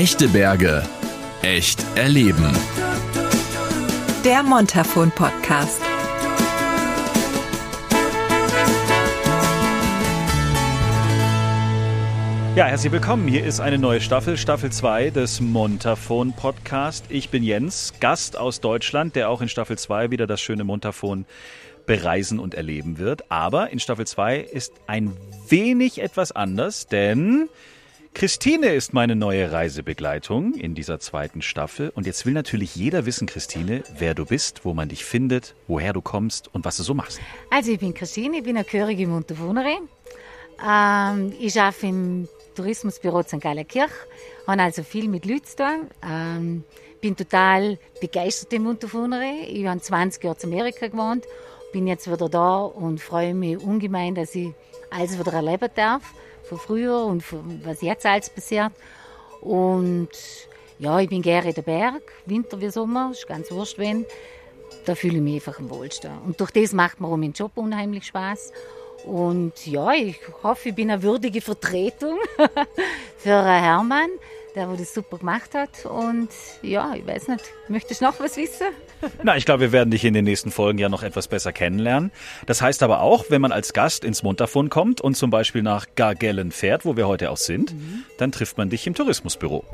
Echte Berge. Echt erleben. Der Montafon Podcast. Ja, herzlich willkommen. Hier ist eine neue Staffel, Staffel 2 des Montafon Podcast. Ich bin Jens, Gast aus Deutschland, der auch in Staffel 2 wieder das schöne Montafon bereisen und erleben wird. Aber in Staffel 2 ist ein wenig etwas anders, denn Christine ist meine neue Reisebegleitung in dieser zweiten Staffel. Und jetzt will natürlich jeder wissen, Christine, wer du bist, wo man dich findet, woher du kommst und was du so machst. Also ich bin Christine, ich bin eine gehörige Montafonerin. Ähm, ich arbeite im Tourismusbüro St. Gallerkirch, habe also viel mit Leuten zu tun. Ähm, bin total begeisterte Montafonerin. Ich habe 20 Jahre in Amerika gewohnt, bin jetzt wieder da und freue mich ungemein, dass ich alles wieder erleben darf von früher und von was jetzt alles passiert. Und ja, ich bin gerne in den Berg, Winter wie Sommer, ist ganz wurscht, wenn. Da fühle ich mich einfach am wohlsten. Und durch das macht mir auch mein Job unheimlich Spaß. Und ja, ich hoffe, ich bin eine würdige Vertretung für Hermann, der wo das super gemacht hat. Und ja, ich weiß nicht, möchtest du noch was wissen? Na, ich glaube, wir werden dich in den nächsten Folgen ja noch etwas besser kennenlernen. Das heißt aber auch, wenn man als Gast ins Montafon kommt und zum Beispiel nach Gargellen fährt, wo wir heute auch sind, mhm. dann trifft man dich im Tourismusbüro.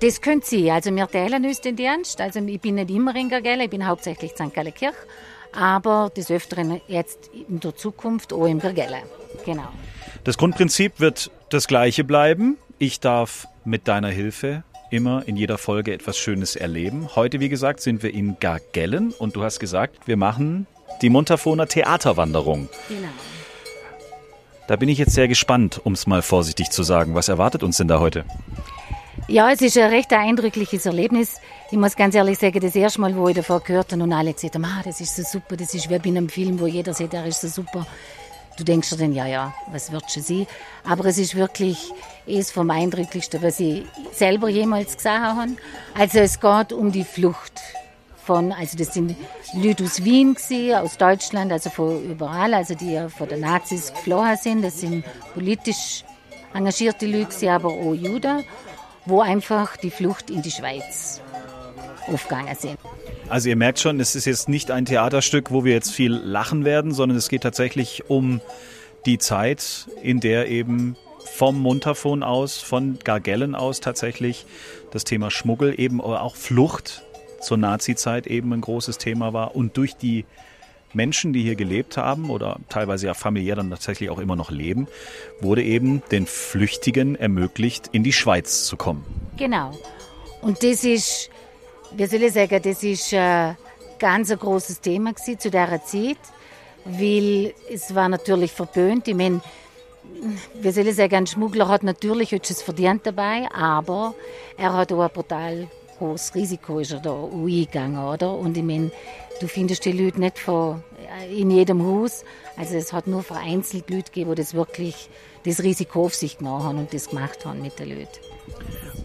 Das könnt Sie. Also wir teilen uns den Dienst. Also ich bin nicht immer in Gargellen, ich bin hauptsächlich St. Gallenkirch, aber des Öfteren jetzt in der Zukunft auch in Gargellen. Genau. Das Grundprinzip wird das gleiche bleiben. Ich darf mit deiner Hilfe immer in jeder Folge etwas Schönes erleben. Heute, wie gesagt, sind wir in Gargellen und du hast gesagt, wir machen die Montafoner Theaterwanderung. Genau. Da bin ich jetzt sehr gespannt, um es mal vorsichtig zu sagen. Was erwartet uns denn da heute? Ja, es ist ein recht eindrückliches Erlebnis. Ich muss ganz ehrlich sagen, das erste Mal, wo ich davor gehört habe und alle gesagt haben, ah, das ist so super, das ist wie bei einem Film, wo jeder sagt, der ist so super. Du denkst dir dann, ja, ja, was wird schon sein? Aber es ist wirklich es vom Eindrücklichsten, was ich selber jemals gesehen habe. Also es geht um die Flucht von, also das sind Leute aus Wien gewesen, aus Deutschland, also von überall, also die von den Nazis geflohen sind. Das sind politisch engagierte Leute, gewesen, aber auch Juden, wo einfach die Flucht in die Schweiz aufgegangen sind. Also ihr merkt schon, es ist jetzt nicht ein Theaterstück, wo wir jetzt viel lachen werden, sondern es geht tatsächlich um die Zeit, in der eben vom Montafon aus, von Gargellen aus tatsächlich das Thema Schmuggel, eben auch Flucht zur Nazi-Zeit eben ein großes Thema war und durch die Menschen, die hier gelebt haben oder teilweise ja familiär dann tatsächlich auch immer noch leben, wurde eben den Flüchtigen ermöglicht, in die Schweiz zu kommen. Genau. Und das ist wie soll ich sagen, das ist ein äh, ganz ein großes Thema zu dieser Zeit, weil es war natürlich verböhnt. Ich meine, wie soll ich sagen, ein Schmuggler hat natürlich etwas verdient dabei, aber er hat auch ein brutal hohes Risiko ist er da eingegangen, oder? Und ich meine, du findest die Leute nicht von, äh, in jedem Haus. Also es hat nur vereinzelt Leute gegeben, die das wirklich das Risiko auf sich genommen haben und das gemacht haben mit den Leuten.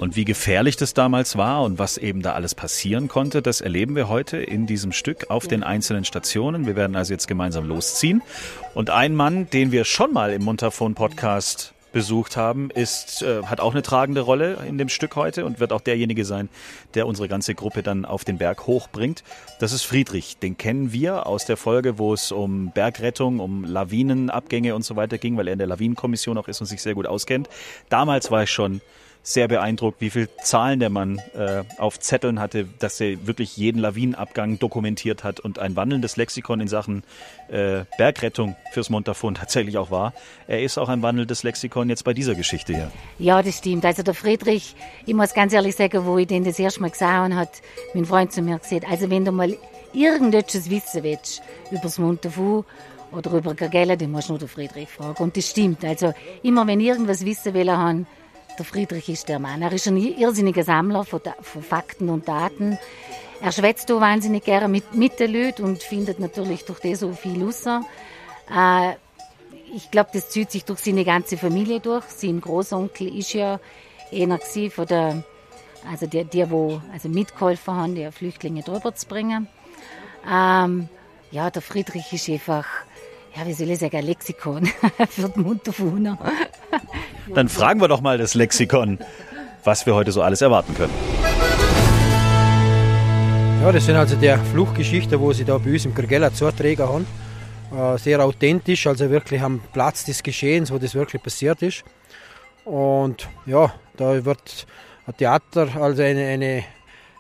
Und wie gefährlich das damals war und was eben da alles passieren konnte, das erleben wir heute in diesem Stück auf den einzelnen Stationen. Wir werden also jetzt gemeinsam losziehen. Und ein Mann, den wir schon mal im Montafon Podcast besucht haben, ist, äh, hat auch eine tragende Rolle in dem Stück heute und wird auch derjenige sein, der unsere ganze Gruppe dann auf den Berg hochbringt. Das ist Friedrich. Den kennen wir aus der Folge, wo es um Bergrettung, um Lawinenabgänge und so weiter ging, weil er in der Lawinenkommission auch ist und sich sehr gut auskennt. Damals war ich schon sehr beeindruckt, wie viel Zahlen der Mann äh, auf Zetteln hatte, dass er wirklich jeden Lawinenabgang dokumentiert hat und ein wandelndes Lexikon in Sachen äh, Bergrettung fürs Montafon tatsächlich auch war. Er ist auch ein wandelndes Lexikon jetzt bei dieser Geschichte hier. Ja, das stimmt. Also der Friedrich, ich muss ganz ehrlich sagen, wo ich den das erste Mal gesehen habe, hat mein Freund zu mir gesagt, also wenn du mal irgendetwas wissen willst über das Montafon oder über Gagella, dann musst du nur den Friedrich fragen. Und das stimmt. Also immer wenn irgendwas wissen will, der Friedrich ist der Mann. Er ist ein irrsinniger Sammler von, von Fakten und Daten. Er schwätzt auch wahnsinnig gerne mit, mit den Leuten und findet natürlich durch das so viel raus. Äh, ich glaube, das zieht sich durch seine ganze Familie durch. Sein Großonkel ist ja einer von der, also der, der wo also mitgeholfen haben, die Flüchtlinge drüber zu bringen. Ähm, ja, der Friedrich ist einfach ja, wie soll ich sagen, ein Lexikon für die Munterfuner. Dann fragen wir doch mal das Lexikon. was wir heute so alles erwarten können. Ja, das sind also die Fluchtgeschichten, wo sie da bei uns im Kirgella Zuträger haben. Äh, sehr authentisch, also wirklich am Platz des Geschehens, wo das wirklich passiert ist. Und ja, da wird ein Theater, also eine, eine,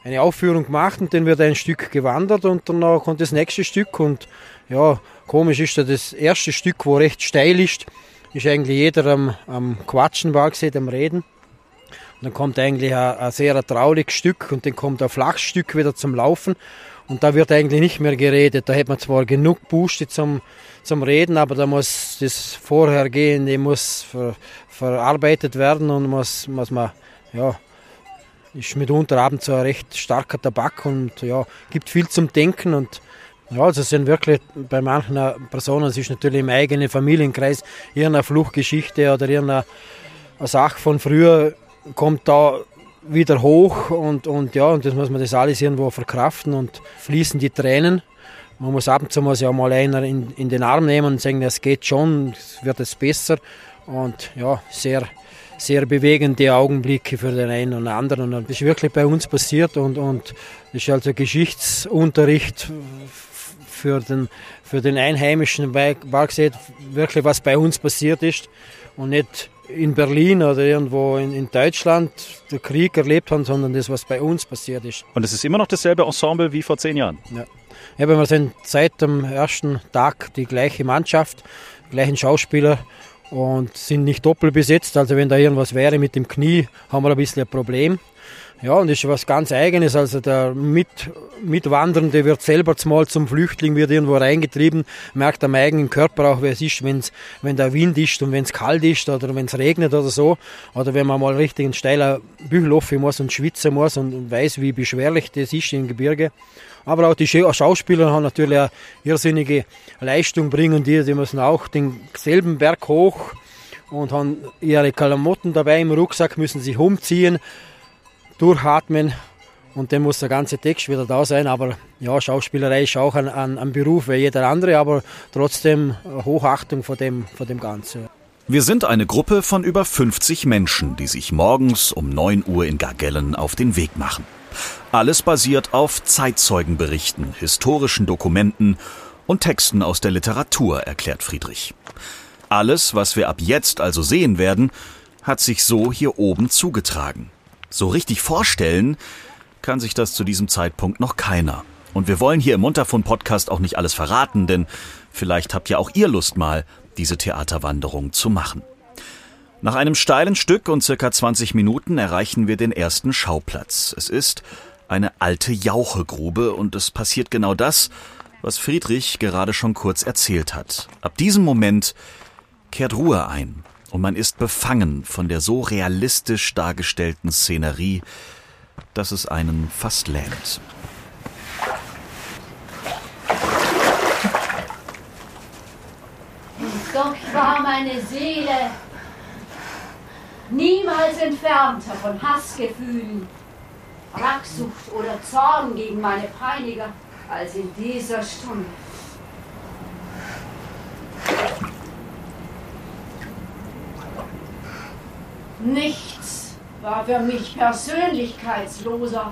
eine Aufführung gemacht und dann wird ein Stück gewandert und dann kommt das nächste Stück und ja, komisch ist da das erste Stück, wo recht steil ist, ist eigentlich jeder am, am Quatschen gesehen, am Reden. Und dann kommt eigentlich ein, ein sehr trauriges Stück und dann kommt ein Flachstück wieder zum Laufen und da wird eigentlich nicht mehr geredet. Da hat man zwar genug Buste zum, zum Reden, aber da muss das Vorhergehende muss ver, verarbeitet werden und muss, muss man, ja, ist mitunter abends so ein recht starker Tabak und ja, gibt viel zum Denken und ja, also sind wirklich bei manchen Personen, es ist natürlich im eigenen Familienkreis, irgendeine Fluchtgeschichte oder irgendeine Sache von früher kommt da wieder hoch und, und ja, und das muss man das alles irgendwo verkraften und fließen die Tränen. Man muss ab und zu muss ja mal einer in, in den Arm nehmen und sagen, es geht schon, es wird es besser und ja, sehr, sehr bewegende Augenblicke für den einen und anderen und das ist wirklich bei uns passiert und, und das ist also Geschichtsunterricht für den, für den Einheimischen war gesehen, wirklich was bei uns passiert ist und nicht in Berlin oder irgendwo in, in Deutschland der Krieg erlebt haben, sondern das, was bei uns passiert ist. Und es ist immer noch dasselbe Ensemble wie vor zehn Jahren? Ja. Ja, wir sind seit dem ersten Tag die gleiche Mannschaft, gleichen Schauspieler und sind nicht doppelt besetzt. Also wenn da irgendwas wäre mit dem Knie, haben wir ein bisschen ein Problem. Ja, und das ist was ganz Eigenes. Also der Mit Mitwandernde wird selber mal zum Flüchtling, wird irgendwo reingetrieben, merkt am eigenen Körper auch, wie es ist, wenn's, wenn der Wind ist und wenn es kalt ist oder wenn es regnet oder so. Oder wenn man mal richtig einen steiler Bügel muss und schwitzen muss und weiß, wie beschwerlich das ist im Gebirge. Aber auch die Schauspieler haben natürlich eine irrsinnige Leistung bringen, die, die müssen auch denselben Berg hoch und haben ihre Klamotten dabei im Rucksack, müssen sich umziehen durchatmen und dann muss der ganze Text wieder da sein. Aber ja, Schauspielerei ist auch ein, ein, ein Beruf wie jeder andere, aber trotzdem Hochachtung vor dem, vor dem Ganzen. Wir sind eine Gruppe von über 50 Menschen, die sich morgens um 9 Uhr in Gargellen auf den Weg machen. Alles basiert auf Zeitzeugenberichten, historischen Dokumenten und Texten aus der Literatur, erklärt Friedrich. Alles, was wir ab jetzt also sehen werden, hat sich so hier oben zugetragen. So richtig vorstellen kann sich das zu diesem Zeitpunkt noch keiner. Und wir wollen hier im Montafon Podcast auch nicht alles verraten, denn vielleicht habt ja auch ihr Lust mal, diese Theaterwanderung zu machen. Nach einem steilen Stück und circa 20 Minuten erreichen wir den ersten Schauplatz. Es ist eine alte Jauchegrube und es passiert genau das, was Friedrich gerade schon kurz erzählt hat. Ab diesem Moment kehrt Ruhe ein und man ist befangen von der so realistisch dargestellten Szenerie, dass es einen fast lähmt. Doch war meine Seele niemals entfernter von Hassgefühlen, Rachsucht oder Zorn gegen meine Peiniger als in dieser Stunde. Nichts war für mich persönlichkeitsloser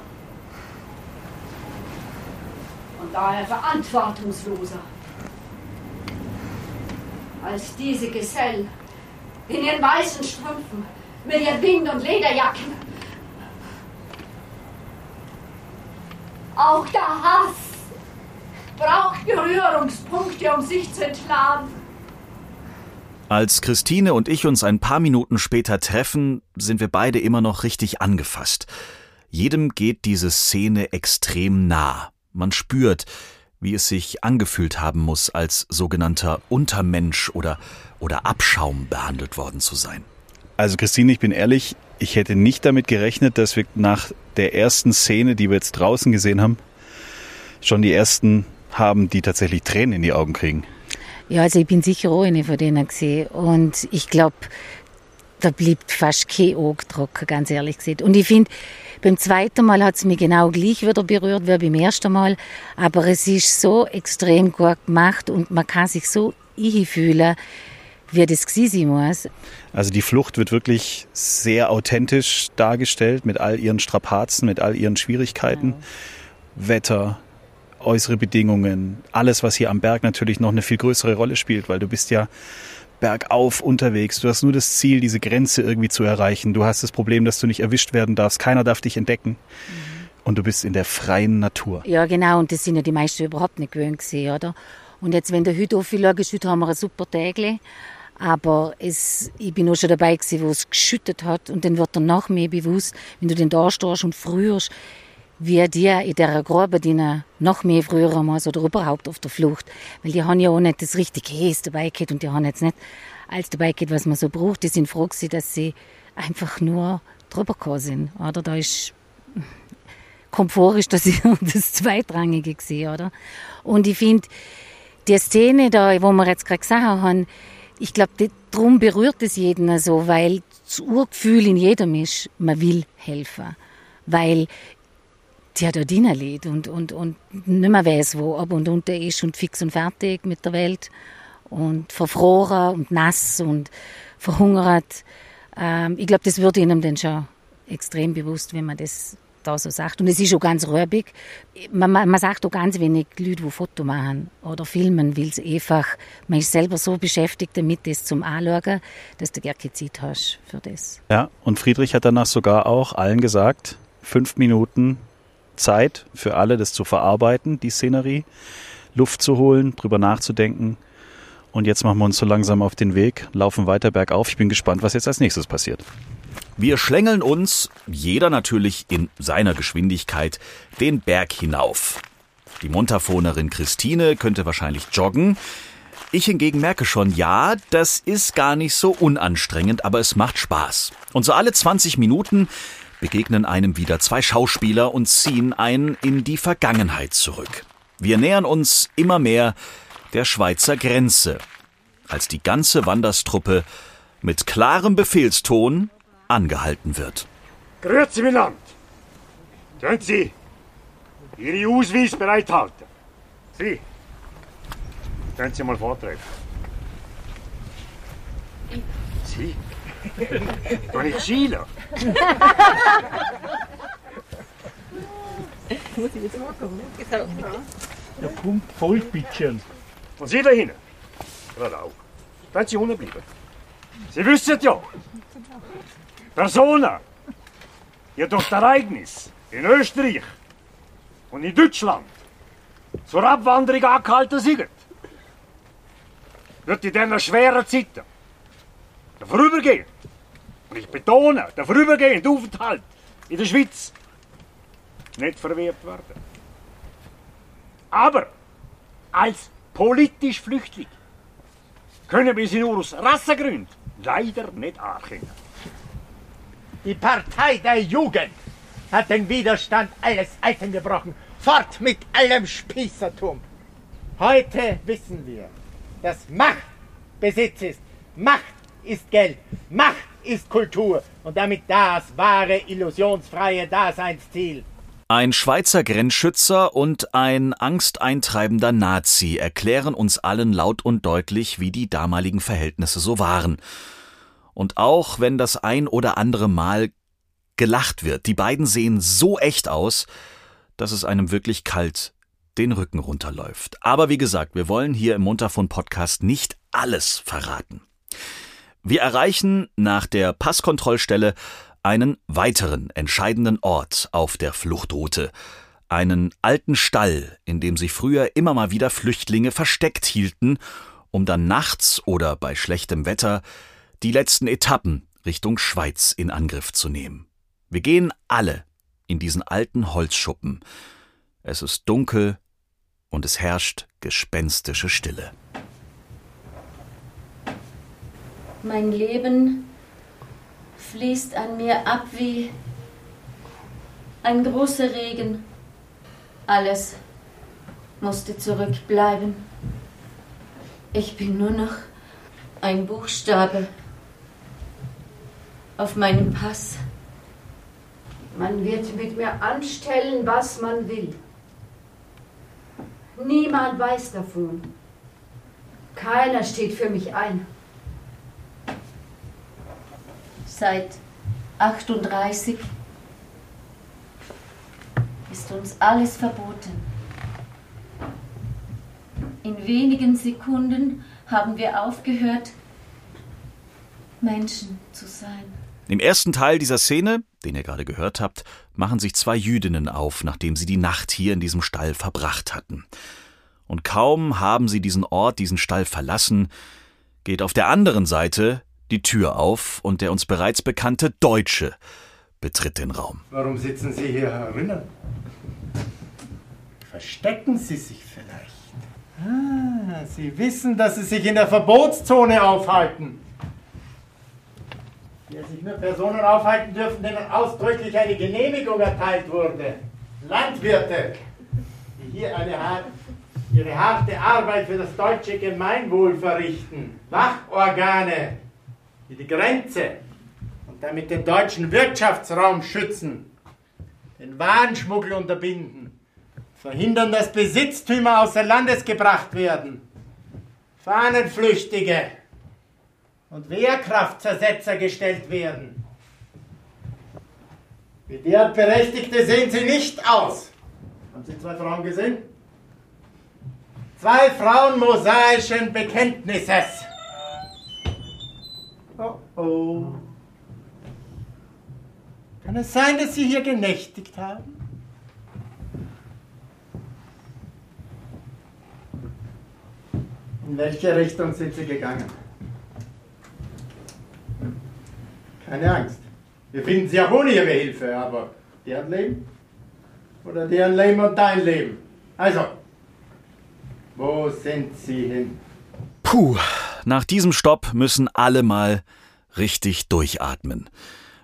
und daher verantwortungsloser als diese Gesellen in ihren weißen Strümpfen mit ihren Wind- und Lederjacken. Auch der Hass braucht Berührungspunkte, um sich zu entladen. Als Christine und ich uns ein paar Minuten später treffen, sind wir beide immer noch richtig angefasst. Jedem geht diese Szene extrem nah. Man spürt, wie es sich angefühlt haben muss, als sogenannter Untermensch oder, oder Abschaum behandelt worden zu sein. Also Christine, ich bin ehrlich, ich hätte nicht damit gerechnet, dass wir nach der ersten Szene, die wir jetzt draußen gesehen haben, schon die ersten haben, die tatsächlich Tränen in die Augen kriegen. Ja, also ich bin sicher auch eine von denen gesehen. Und ich glaube, da blieb fast kein Auge trocken, ganz ehrlich gesagt. Und ich finde, beim zweiten Mal hat es mich genau gleich wieder berührt wie beim ersten Mal. Aber es ist so extrem gut gemacht und man kann sich so einfühlen, wie das gewesen muss. Also die Flucht wird wirklich sehr authentisch dargestellt mit all ihren Strapazen, mit all ihren Schwierigkeiten. Wetter, äußere Bedingungen, alles, was hier am Berg natürlich noch eine viel größere Rolle spielt, weil du bist ja bergauf unterwegs. Du hast nur das Ziel, diese Grenze irgendwie zu erreichen. Du hast das Problem, dass du nicht erwischt werden darfst. Keiner darf dich entdecken. Und du bist in der freien Natur. Ja, genau. Und das sind ja die meisten überhaupt nicht gewöhnt gewesen, oder? Und jetzt, wenn du heute aufschaust, heute haben wir ein super Tag. Aber es, ich bin auch schon dabei gewesen, wo es geschüttet hat. Und dann wird dann noch mehr bewusst, wenn du dann da stehst und frierst, wie die in dieser Grube die noch mehr früher einmal oder überhaupt auf der Flucht. Weil die haben ja auch nicht das richtige Käse dabei gehabt und die haben jetzt nicht alles dabei gehabt, was man so braucht. Die sind froh gewesen, dass sie einfach nur drüber gekommen sind. Oder da ist Komfort ist das, das Zweitrangige gewesen, oder? Und ich finde, die Szene da, wo wir jetzt gerade gesagt haben, ich glaube, darum berührt es jeden so, weil das Urgefühl in jedem ist, man will helfen. Weil die hat ja Dienerlied und, und, und nicht mehr weiß, wo ab und unter ist und fix und fertig mit der Welt und verfroren und nass und verhungert. Ähm, ich glaube, das wird ihnen dann schon extrem bewusst, wenn man das da so sagt. Und es ist auch ganz rührig. Man, man, man sagt auch ganz wenig Leute, die Foto machen oder filmen, weil es einfach, man ist selber so beschäftigt damit, das zum Anschauen, dass du gar keine Zeit hast für das. Ja, und Friedrich hat danach sogar auch allen gesagt, fünf Minuten Zeit für alle, das zu verarbeiten, die Szenerie, Luft zu holen, drüber nachzudenken. Und jetzt machen wir uns so langsam auf den Weg, laufen weiter bergauf. Ich bin gespannt, was jetzt als nächstes passiert. Wir schlängeln uns, jeder natürlich in seiner Geschwindigkeit, den Berg hinauf. Die Montafonerin Christine könnte wahrscheinlich joggen. Ich hingegen merke schon, ja, das ist gar nicht so unanstrengend, aber es macht Spaß. Und so alle 20 Minuten begegnen einem wieder zwei Schauspieler und ziehen einen in die Vergangenheit zurück. Wir nähern uns immer mehr der Schweizer Grenze, als die ganze Wanderstruppe mit klarem Befehlston angehalten wird. Grüezi miteinander. Können Sie Ihre Ausweis bereithalten? Sie. Können Sie mal vortreten? Sie? Doch nicht Schiele. Der Pump voll bitchen. Und Sie da hinten? Gerade auch. Können Sie unten bleiben? Sie wissen ja, Personen, die durch das Ereignis in Österreich und in Deutschland zur Abwanderung angehalten sind, wird in diesen schweren Zeiten der vorübergehend, und ich betone, der vorübergehende Aufenthalt in der Schweiz nicht verwehrt werden. Aber als politisch Flüchtling können wir sie nur aus Rassengründen leider nicht anerkennen. Die Partei der Jugend hat den Widerstand alles Eisen gebrochen. Fort mit allem Spießertum. Heute wissen wir, dass Macht Besitz ist. Macht ist Geld. Macht ist Kultur. Und damit das wahre, illusionsfreie Daseinsziel. Ein Schweizer Grenzschützer und ein angsteintreibender Nazi erklären uns allen laut und deutlich, wie die damaligen Verhältnisse so waren. Und auch wenn das ein oder andere Mal gelacht wird, die beiden sehen so echt aus, dass es einem wirklich kalt den Rücken runterläuft. Aber wie gesagt, wir wollen hier im Montafon Podcast nicht alles verraten. Wir erreichen nach der Passkontrollstelle einen weiteren entscheidenden Ort auf der Fluchtroute, einen alten Stall, in dem sich früher immer mal wieder Flüchtlinge versteckt hielten, um dann nachts oder bei schlechtem Wetter die letzten Etappen Richtung Schweiz in Angriff zu nehmen. Wir gehen alle in diesen alten Holzschuppen. Es ist dunkel und es herrscht gespenstische Stille. Mein Leben fließt an mir ab wie ein großer Regen. Alles musste zurückbleiben. Ich bin nur noch ein Buchstabe auf meinem Pass. Man wird mit mir anstellen, was man will. Niemand weiß davon. Keiner steht für mich ein. Seit 38 ist uns alles verboten. In wenigen Sekunden haben wir aufgehört, Menschen zu sein. Im ersten Teil dieser Szene, den ihr gerade gehört habt, machen sich zwei Jüdinnen auf, nachdem sie die Nacht hier in diesem Stall verbracht hatten. Und kaum haben sie diesen Ort, diesen Stall verlassen, geht auf der anderen Seite die Tür auf und der uns bereits bekannte Deutsche betritt den Raum. Warum sitzen Sie hier herinnen? Verstecken Sie sich vielleicht? Ah, Sie wissen, dass Sie sich in der Verbotszone aufhalten. Hier sich nur Personen aufhalten dürfen, denen ausdrücklich eine Genehmigung erteilt wurde. Landwirte, die hier eine, ihre harte Arbeit für das deutsche Gemeinwohl verrichten. Wachorgane, die die Grenze und damit den deutschen Wirtschaftsraum schützen, den Warenschmuggel unterbinden, verhindern, dass Besitztümer außer Landes gebracht werden, Fahnenflüchtige und Wehrkraftzersetzer gestellt werden. Wie derart Berechtigte sehen sie nicht aus. Haben Sie zwei Frauen gesehen? Zwei Frauen mosaischen Bekenntnisses. Oh. Kann es sein, dass Sie hier genächtigt haben? In welche Richtung sind Sie gegangen? Keine Angst. Wir finden Sie auch ohne Ihre Hilfe, aber deren Leben? Oder deren Leben und dein Leben? Also, wo sind Sie hin? Puh, nach diesem Stopp müssen alle mal richtig durchatmen.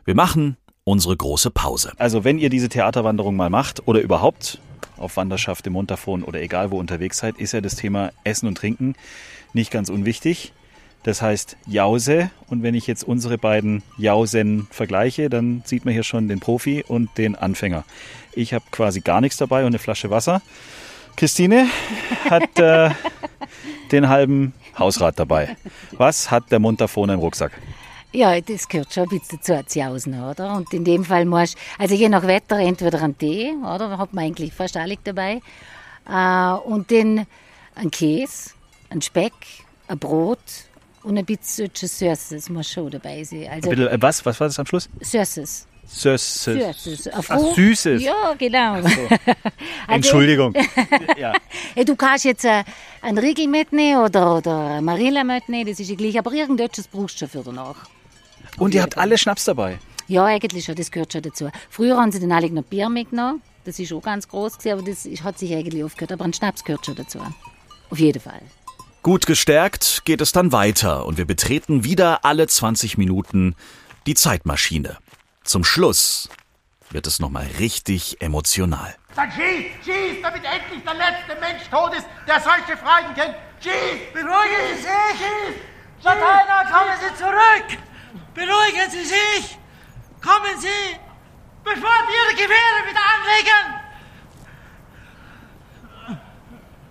Wir machen unsere große Pause. Also wenn ihr diese Theaterwanderung mal macht oder überhaupt auf Wanderschaft im Montafon oder egal wo unterwegs seid, ist ja das Thema Essen und Trinken nicht ganz unwichtig. Das heißt Jause und wenn ich jetzt unsere beiden Jausen vergleiche, dann sieht man hier schon den Profi und den Anfänger. Ich habe quasi gar nichts dabei und eine Flasche Wasser. Christine hat äh, den halben Hausrat dabei. Was hat der Montafon im Rucksack? Ja, das gehört schon ein bisschen dazu, als Jausen, oder? Und in dem Fall musst also je nach Wetter entweder einen Tee, oder? Da hat man eigentlich fast alles dabei. Äh, und dann ein Käse, ein Speck, ein Brot und ein bisschen Süßes muss schon dabei sein. Also Bitte, äh, was? Was war das am Schluss? Süßes. Süßes. Süßes. Ein Ach. Süßes. Ja, genau. Also, Entschuldigung. ja. Ja, du kannst jetzt äh, einen Riegel mitnehmen oder, oder eine Marilla mitnehmen, das ist ja gleich, aber irgendetwas brauchst du schon für danach. Und ihr habt alle Schnaps dabei. Ja, eigentlich schon, das gehört schon dazu. Früher haben sie den alle noch Bier mitgenommen, das ist auch ganz groß gewesen, aber das hat sich eigentlich aufgehört. Aber ein Schnaps gehört schon dazu. Auf jeden Fall. Gut gestärkt geht es dann weiter und wir betreten wieder alle 20 Minuten die Zeitmaschine. Zum Schluss wird es nochmal richtig emotional. Dann schieß, schieß, damit endlich der letzte Mensch tot ist, der solche Freuden kennt. Schieß! Beruhigen Sie sich! Lateiner, kommen Sie zurück! Beruhigen Sie sich! Kommen Sie, bevor Sie Ihre Gewehre wieder anlegen!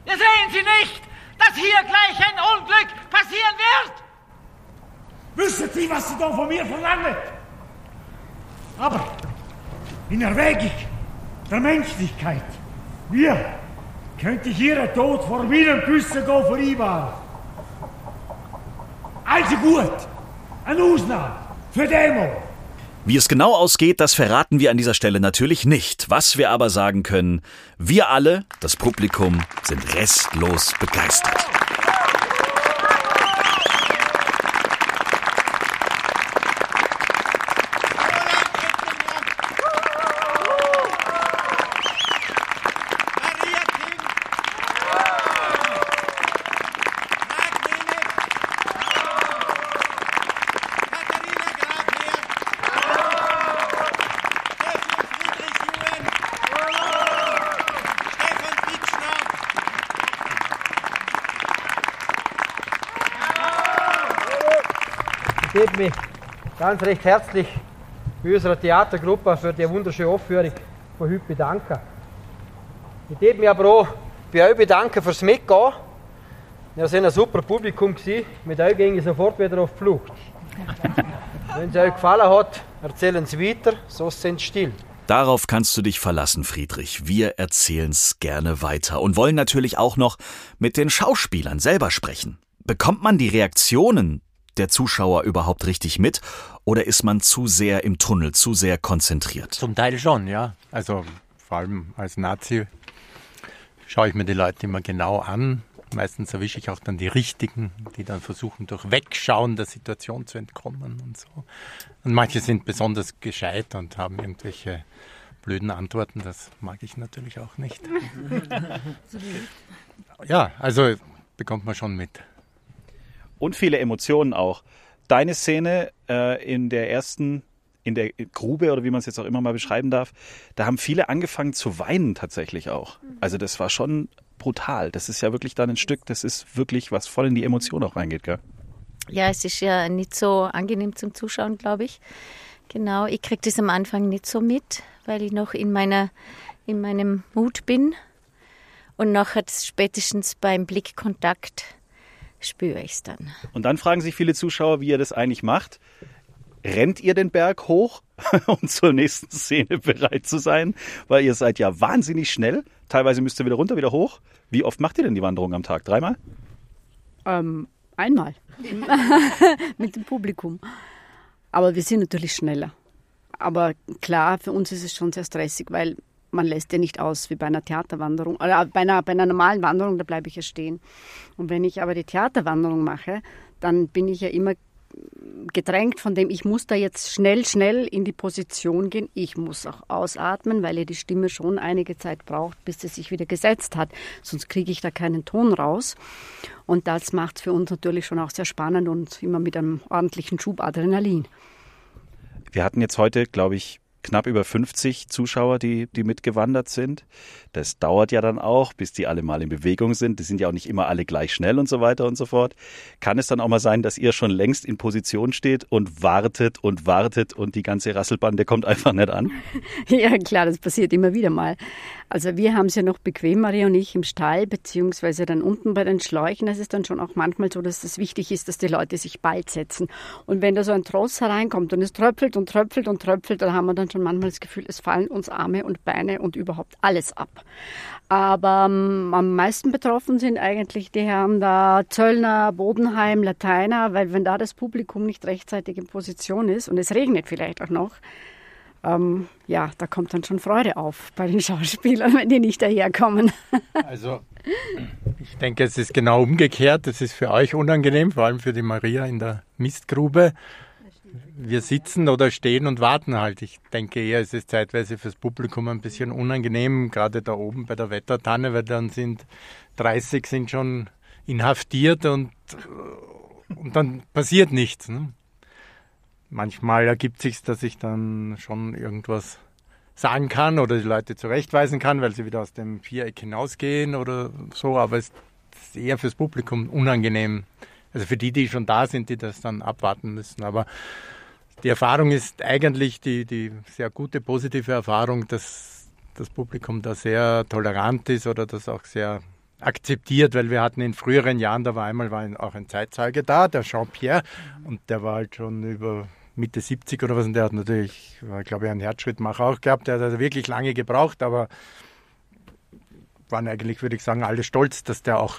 Ja, sehen Sie nicht, dass hier gleich ein Unglück passieren wird? Wissen Sie, was Sie da von mir verlangen? Aber in Erwägung der Menschlichkeit, mir könnte ich Ihren Tod vor meinem Küssen vereinbaren. Also gut, Ausnahme für Demo. Wie es genau ausgeht, das verraten wir an dieser Stelle natürlich nicht. Was wir aber sagen können, wir alle, das Publikum, sind restlos begeistert. Ich möchte mich ganz recht herzlich bei unserer Theatergruppe für die wunderschöne Aufführung von heute bedanken. Ich möchte mich aber auch bei euch bedanken fürs Mitgehen. Ihr seid ein super Publikum gewesen. Mit euch ging ich sofort wieder auf die Flucht. Wenn es euch gefallen hat, erzählen Sie weiter, sonst sind Sie still. Darauf kannst du dich verlassen, Friedrich. Wir erzählen's gerne weiter und wollen natürlich auch noch mit den Schauspielern selber sprechen. Bekommt man die Reaktionen der Zuschauer überhaupt richtig mit oder ist man zu sehr im Tunnel, zu sehr konzentriert? Zum Teil schon, ja. Also vor allem als Nazi schaue ich mir die Leute immer genau an. Meistens erwische ich auch dann die Richtigen, die dann versuchen, durch Wegschauen der Situation zu entkommen und so. Und manche sind besonders gescheit und haben irgendwelche blöden Antworten. Das mag ich natürlich auch nicht. ja, also bekommt man schon mit. Und viele Emotionen auch. Deine Szene äh, in der ersten, in der Grube oder wie man es jetzt auch immer mal beschreiben darf, da haben viele angefangen zu weinen tatsächlich auch. Also das war schon brutal. Das ist ja wirklich dann ein Stück, das ist wirklich, was voll in die Emotion auch reingeht, gell? Ja, es ist ja nicht so angenehm zum Zuschauen, glaube ich. Genau, ich kriege das am Anfang nicht so mit, weil ich noch in, meiner, in meinem Mut bin. Und nachher spätestens beim Blickkontakt spüre ich es dann. Und dann fragen sich viele Zuschauer, wie ihr das eigentlich macht. Rennt ihr den Berg hoch, um zur nächsten Szene bereit zu sein? Weil ihr seid ja wahnsinnig schnell. Teilweise müsst ihr wieder runter, wieder hoch. Wie oft macht ihr denn die Wanderung am Tag? Dreimal? Ähm, einmal. Mit dem Publikum. Aber wir sind natürlich schneller. Aber klar, für uns ist es schon sehr stressig, weil man lässt ja nicht aus wie bei einer Theaterwanderung. Oder bei einer, bei einer normalen Wanderung, da bleibe ich ja stehen. Und wenn ich aber die Theaterwanderung mache, dann bin ich ja immer gedrängt von dem, ich muss da jetzt schnell, schnell in die Position gehen. Ich muss auch ausatmen, weil ja die Stimme schon einige Zeit braucht, bis sie sich wieder gesetzt hat. Sonst kriege ich da keinen Ton raus. Und das macht es für uns natürlich schon auch sehr spannend und immer mit einem ordentlichen Schub Adrenalin. Wir hatten jetzt heute, glaube ich, knapp über 50 Zuschauer, die, die mitgewandert sind. Das dauert ja dann auch, bis die alle mal in Bewegung sind. Die sind ja auch nicht immer alle gleich schnell und so weiter und so fort. Kann es dann auch mal sein, dass ihr schon längst in Position steht und wartet und wartet und die ganze Rasselbande kommt einfach nicht an? Ja, klar, das passiert immer wieder mal. Also wir haben es ja noch bequem, Maria und ich, im Stall, beziehungsweise dann unten bei den Schläuchen. Das ist dann schon auch manchmal so, dass es wichtig ist, dass die Leute sich bald setzen. Und wenn da so ein Tross hereinkommt und es tröpfelt und tröpfelt und tröpfelt, dann haben wir dann schon manchmal das Gefühl, es fallen uns Arme und Beine und überhaupt alles ab. Aber ähm, am meisten betroffen sind eigentlich die Herren da Zöllner, Bodenheim, Lateiner, weil wenn da das Publikum nicht rechtzeitig in Position ist und es regnet vielleicht auch noch, ähm, ja, da kommt dann schon Freude auf bei den Schauspielern, wenn die nicht daherkommen. Also, ich denke, es ist genau umgekehrt. Es ist für euch unangenehm, vor allem für die Maria in der Mistgrube. Wir sitzen oder stehen und warten halt. Ich denke eher, es ist zeitweise fürs Publikum ein bisschen unangenehm, gerade da oben bei der Wettertanne, weil dann sind 30 sind schon inhaftiert und, und dann passiert nichts. Ne? Manchmal ergibt sich dass ich dann schon irgendwas sagen kann oder die Leute zurechtweisen kann, weil sie wieder aus dem Viereck hinausgehen oder so, aber es ist eher fürs Publikum unangenehm. Also für die, die schon da sind, die das dann abwarten müssen. Aber die Erfahrung ist eigentlich die, die sehr gute, positive Erfahrung, dass das Publikum da sehr tolerant ist oder das auch sehr akzeptiert, weil wir hatten in früheren Jahren, da war einmal war auch ein Zeitzeuge da, der Jean-Pierre, und der war halt schon über Mitte 70 oder was, und der hat natürlich, glaube ich, einen Herzschrittmacher auch gehabt, der hat wirklich lange gebraucht, aber waren eigentlich, würde ich sagen, alle stolz, dass der auch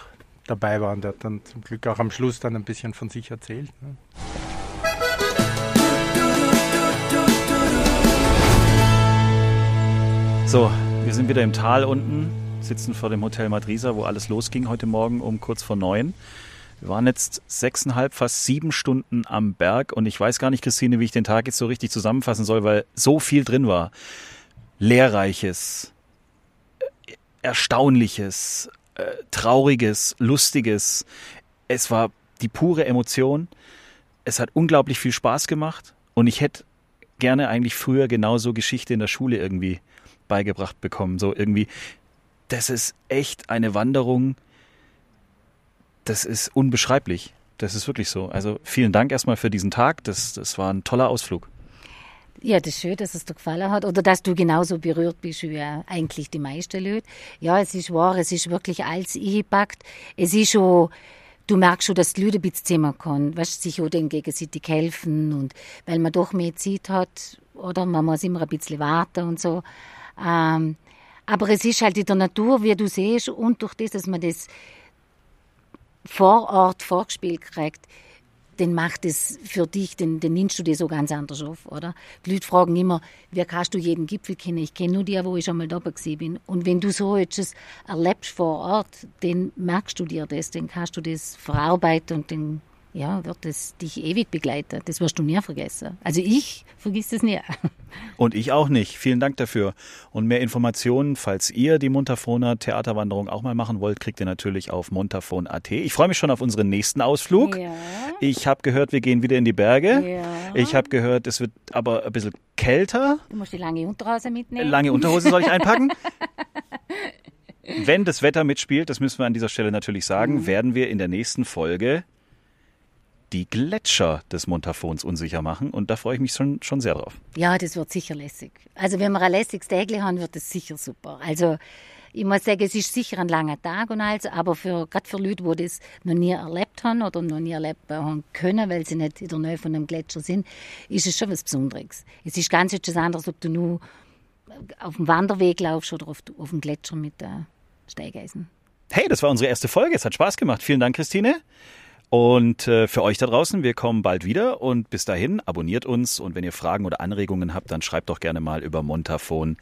dabei war und der hat dann zum Glück auch am Schluss dann ein bisschen von sich erzählt. Ne? So, wir sind wieder im Tal unten, sitzen vor dem Hotel Madrisa, wo alles losging heute Morgen um kurz vor neun. Wir waren jetzt sechseinhalb, fast sieben Stunden am Berg und ich weiß gar nicht, Christine, wie ich den Tag jetzt so richtig zusammenfassen soll, weil so viel drin war. Lehrreiches, äh, Erstaunliches, äh, Trauriges, Lustiges. Es war die pure Emotion. Es hat unglaublich viel Spaß gemacht und ich hätte gerne eigentlich früher genauso Geschichte in der Schule irgendwie beigebracht bekommen. So irgendwie, das ist echt eine Wanderung, das ist unbeschreiblich. Das ist wirklich so. Also vielen Dank erstmal für diesen Tag. Das, das war ein toller Ausflug. Ja, das ist schön, dass es dir gefallen hat oder dass du genauso berührt bist wie eigentlich die meisten Leute. Ja, es ist wahr, es ist wirklich alles eingepackt. Es ist schon du merkst schon, dass die Leute ein bisschen zimmern können, weißt, sich auch dann gegenseitig helfen und weil man doch mehr Zeit hat, oder man muss immer ein bisschen warten und so. Ähm, aber es ist halt in der Natur, wie du siehst, und durch das, dass man das vor Ort vorgespielt kriegt, dann macht es für dich, dann, dann nimmst du dir so ganz anders auf, oder? Die Leute fragen immer, wie kannst du jeden Gipfel kennen? Ich kenne nur die, wo ich schon mal da bin. Und wenn du so etwas erlebst vor Ort, dann merkst du dir das, dann kannst du das verarbeiten und dann ja, wird es dich ewig begleiten. Das wirst du nie vergessen. Also ich vergiss das nie. Und ich auch nicht. Vielen Dank dafür. Und mehr Informationen, falls ihr die Montafona Theaterwanderung auch mal machen wollt, kriegt ihr natürlich auf montafon.at. Ich freue mich schon auf unseren nächsten Ausflug. Ja. Ich habe gehört, wir gehen wieder in die Berge. Ja. Ich habe gehört, es wird aber ein bisschen kälter. Du musst die lange Unterhose mitnehmen. Lange Unterhose soll ich einpacken? Wenn das Wetter mitspielt, das müssen wir an dieser Stelle natürlich sagen, mhm. werden wir in der nächsten Folge die Gletscher des Montafons unsicher machen. Und da freue ich mich schon, schon sehr drauf. Ja, das wird sicher lässig. Also wenn wir ein lässiges Tägli haben, wird das sicher super. Also ich muss sagen, es ist sicher ein langer Tag und alles, aber für, gerade für Leute, die das noch nie erlebt haben oder noch nie erlebt haben können, weil sie nicht in der Nähe von einem Gletscher sind, ist es schon was Besonderes. Es ist ganz etwas anderes, ob du nur auf dem Wanderweg laufst oder auf, auf dem Gletscher mit der Steigeisen. Hey, das war unsere erste Folge. Es hat Spaß gemacht. Vielen Dank, Christine. Und äh, für euch da draußen, wir kommen bald wieder und bis dahin abonniert uns und wenn ihr Fragen oder Anregungen habt, dann schreibt doch gerne mal über Montafon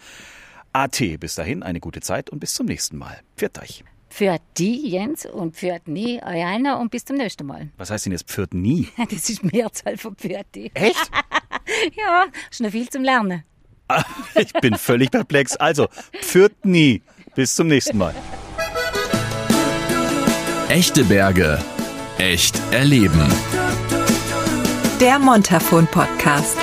AT. Bis dahin eine gute Zeit und bis zum nächsten Mal. Pfiat euch. Für die, Jens, und für nie, euer und bis zum nächsten Mal. Was heißt denn jetzt Pfiat nie? Das ist Mehrzahl von Pfiat. Echt? ja, noch viel zum Lernen. ich bin völlig perplex. Also, Pfiat nie. Bis zum nächsten Mal. Echte Berge echt erleben. Der Montafon Podcast.